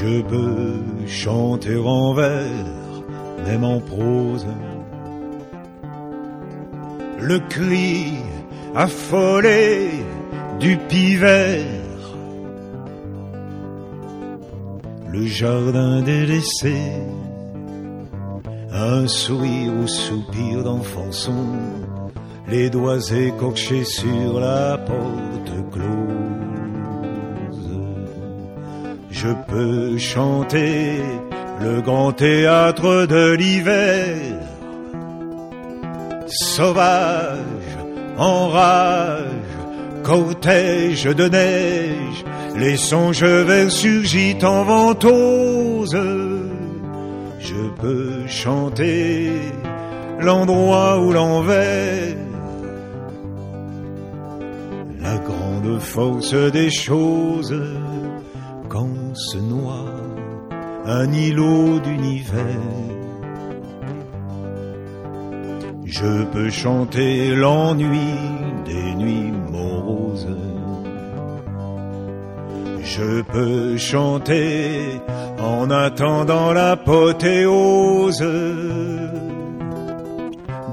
Je peux chanter en vers, même en prose. Le cri affolé du pivert. Le jardin délaissé. Un sourire ou soupir d'enfant son, les doigts écorchés sur la porte close. Je peux chanter le grand théâtre de l'hiver, sauvage, en rage, cortège de neige, les songes verts surgit en ventose. Je peux chanter l'endroit où l'envers, la grande force des choses, quand se noie un îlot d'univers. Je peux chanter l'ennui des nuits moroses. Je peux chanter en attendant l'apothéose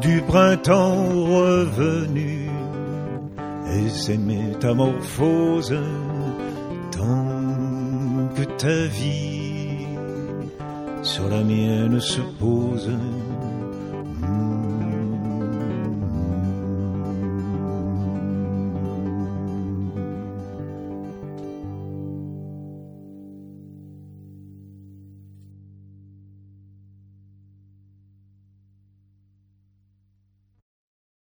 du printemps revenu et ses métamorphoses ta vie sur la mienne se pose.